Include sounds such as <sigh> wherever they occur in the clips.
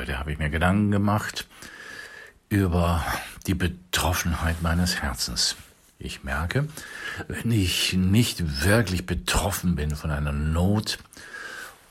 Heute habe ich mir Gedanken gemacht über die Betroffenheit meines Herzens. Ich merke, wenn ich nicht wirklich betroffen bin von einer Not,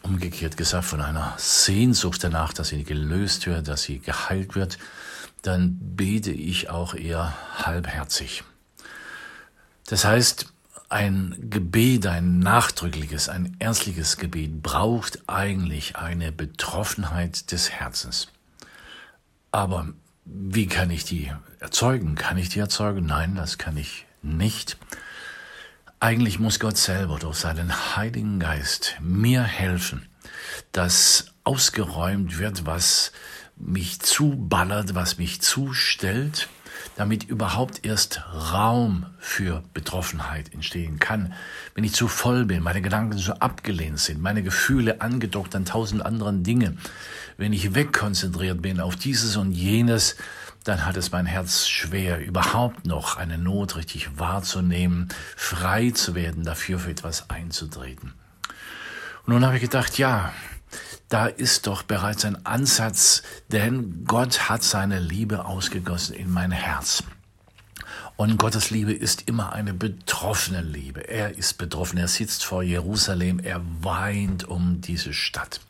umgekehrt gesagt von einer Sehnsucht danach, dass sie gelöst wird, dass sie geheilt wird, dann bete ich auch eher halbherzig. Das heißt, ein Gebet, ein nachdrückliches, ein ernstliches Gebet braucht eigentlich eine Betroffenheit des Herzens. Aber wie kann ich die erzeugen? Kann ich die erzeugen? Nein, das kann ich nicht. Eigentlich muss Gott selber durch seinen Heiligen Geist mir helfen, dass ausgeräumt wird, was mich zuballert, was mich zustellt, damit überhaupt erst Raum für Betroffenheit entstehen kann. Wenn ich zu voll bin, meine Gedanken so abgelehnt sind, meine Gefühle angedockt an tausend anderen Dinge, wenn ich wegkonzentriert bin auf dieses und jenes, dann hat es mein Herz schwer, überhaupt noch eine Not richtig wahrzunehmen, frei zu werden, dafür für etwas einzutreten. Und nun habe ich gedacht, ja, da ist doch bereits ein Ansatz, denn Gott hat seine Liebe ausgegossen in mein Herz. Und Gottes Liebe ist immer eine betroffene Liebe. Er ist betroffen. Er sitzt vor Jerusalem. Er weint um diese Stadt.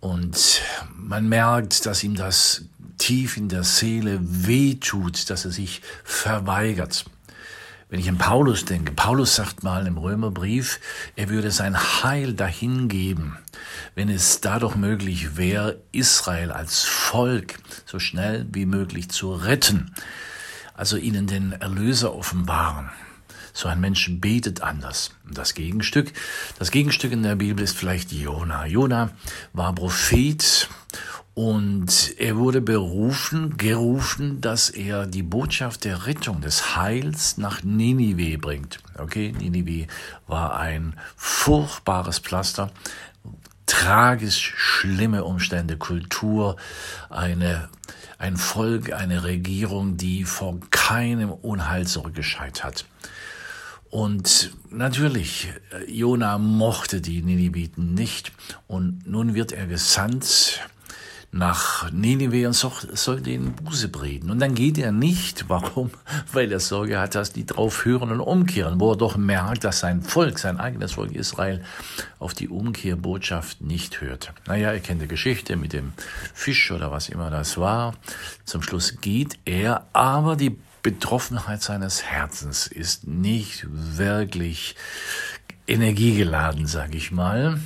Und man merkt, dass ihm das tief in der Seele wehtut, dass er sich verweigert. Wenn ich an Paulus denke, Paulus sagt mal im Römerbrief, er würde sein Heil dahingeben, wenn es dadurch möglich wäre, Israel als Volk so schnell wie möglich zu retten, also ihnen den Erlöser offenbaren. So ein Mensch betet anders. Das Gegenstück, das Gegenstück in der Bibel ist vielleicht Jona. Jona war Prophet und er wurde berufen, gerufen, dass er die Botschaft der Rettung, des Heils nach Ninive bringt. Okay, Ninive war ein furchtbares Pflaster, tragisch schlimme Umstände, Kultur, eine, ein Volk, eine Regierung, die vor keinem Unheil zurückgescheit hat. Und natürlich, Jona mochte die Niniviten nicht. Und nun wird er gesandt nach Nineveh und soll den Buße reden. Und dann geht er nicht. Warum? <laughs> Weil er Sorge hat, dass die drauf hören und umkehren, wo er doch merkt, dass sein Volk, sein eigenes Volk Israel, auf die Umkehrbotschaft nicht hört. Naja, ihr kennt die Geschichte mit dem Fisch oder was immer das war. Zum Schluss geht er, aber die Betroffenheit seines Herzens ist nicht wirklich energiegeladen, sage ich mal.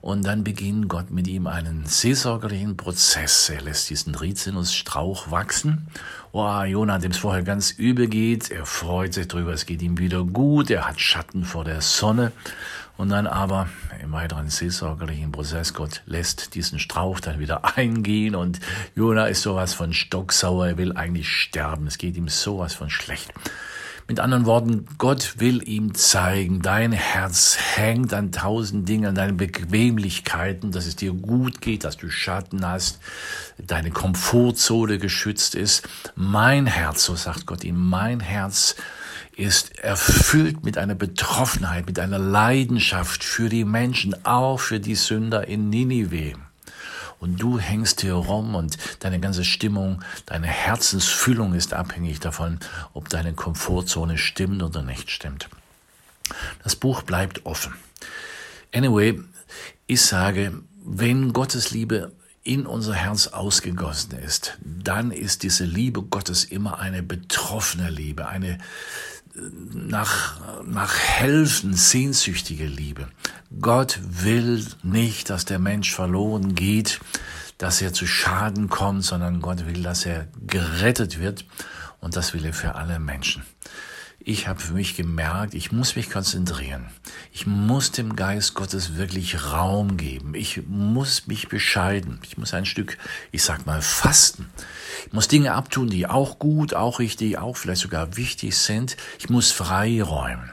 Und dann beginnt Gott mit ihm einen seelsorgerlichen Prozess. Er lässt diesen Rizinusstrauch wachsen. Oh, Jonah, dem es vorher ganz übel geht, er freut sich drüber, es geht ihm wieder gut, er hat Schatten vor der Sonne. Und dann aber im weiteren seelsorgerlichen Prozess, Gott lässt diesen Strauch dann wieder <laughs> eingehen und Jonah ist sowas von stocksauer, er will eigentlich sterben, es geht ihm sowas von schlecht. Mit anderen Worten, Gott will ihm zeigen, dein Herz hängt an tausend Dingen, an deinen Bequemlichkeiten, dass es dir gut geht, dass du Schatten hast, deine Komfortzone geschützt ist. Mein Herz, so sagt Gott ihm, mein Herz ist erfüllt mit einer Betroffenheit, mit einer Leidenschaft für die Menschen, auch für die Sünder in Ninive und du hängst hier rum und deine ganze Stimmung, deine Herzensfühlung ist abhängig davon, ob deine Komfortzone stimmt oder nicht stimmt. Das Buch bleibt offen. Anyway, ich sage, wenn Gottes Liebe in unser Herz ausgegossen ist, dann ist diese Liebe Gottes immer eine betroffene Liebe, eine nach, nach Helfen sehnsüchtige Liebe. Gott will nicht, dass der Mensch verloren geht, dass er zu Schaden kommt, sondern Gott will, dass er gerettet wird und das will er für alle Menschen. Ich habe für mich gemerkt, ich muss mich konzentrieren. Ich muss dem Geist Gottes wirklich Raum geben. Ich muss mich bescheiden. Ich muss ein Stück, ich sag mal, fasten. Ich muss Dinge abtun, die auch gut, auch richtig, auch vielleicht sogar wichtig sind. Ich muss freiräumen.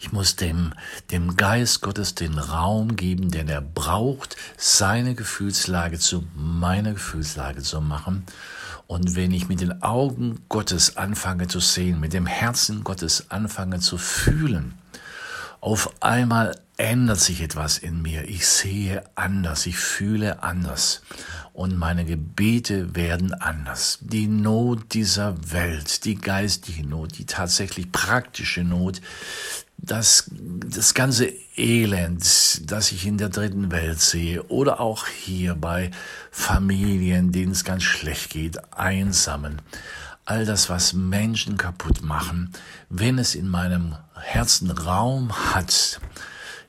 Ich muss dem, dem Geist Gottes den Raum geben, den er braucht, seine Gefühlslage zu meiner Gefühlslage zu machen. Und wenn ich mit den Augen Gottes anfange zu sehen, mit dem Herzen Gottes anfange zu fühlen, auf einmal ändert sich etwas in mir. Ich sehe anders, ich fühle anders und meine Gebete werden anders. Die Not dieser Welt, die geistige Not, die tatsächlich praktische Not, das, das ganze Elend, das ich in der dritten Welt sehe oder auch hier bei Familien, denen es ganz schlecht geht, Einsamen, all das, was Menschen kaputt machen, wenn es in meinem Herzen Raum hat,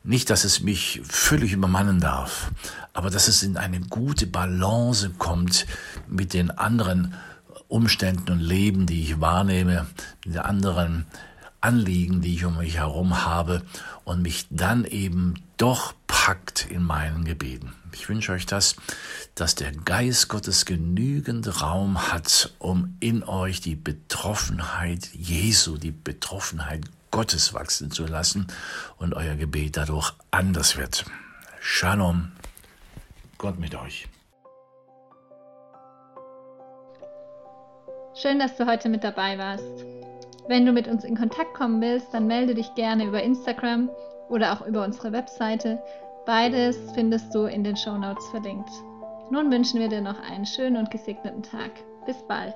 nicht, dass es mich völlig übermannen darf, aber dass es in eine gute Balance kommt mit den anderen Umständen und Leben, die ich wahrnehme, mit den anderen Anliegen, die ich um mich herum habe und mich dann eben doch packt in meinen Gebeten. Ich wünsche euch das, dass der Geist Gottes genügend Raum hat, um in euch die Betroffenheit Jesu, die Betroffenheit Gottes wachsen zu lassen und euer Gebet dadurch anders wird. Shalom, Gott mit euch. Schön, dass du heute mit dabei warst. Wenn du mit uns in Kontakt kommen willst, dann melde dich gerne über Instagram oder auch über unsere Webseite. Beides findest du in den Show Notes verlinkt. Nun wünschen wir dir noch einen schönen und gesegneten Tag. Bis bald.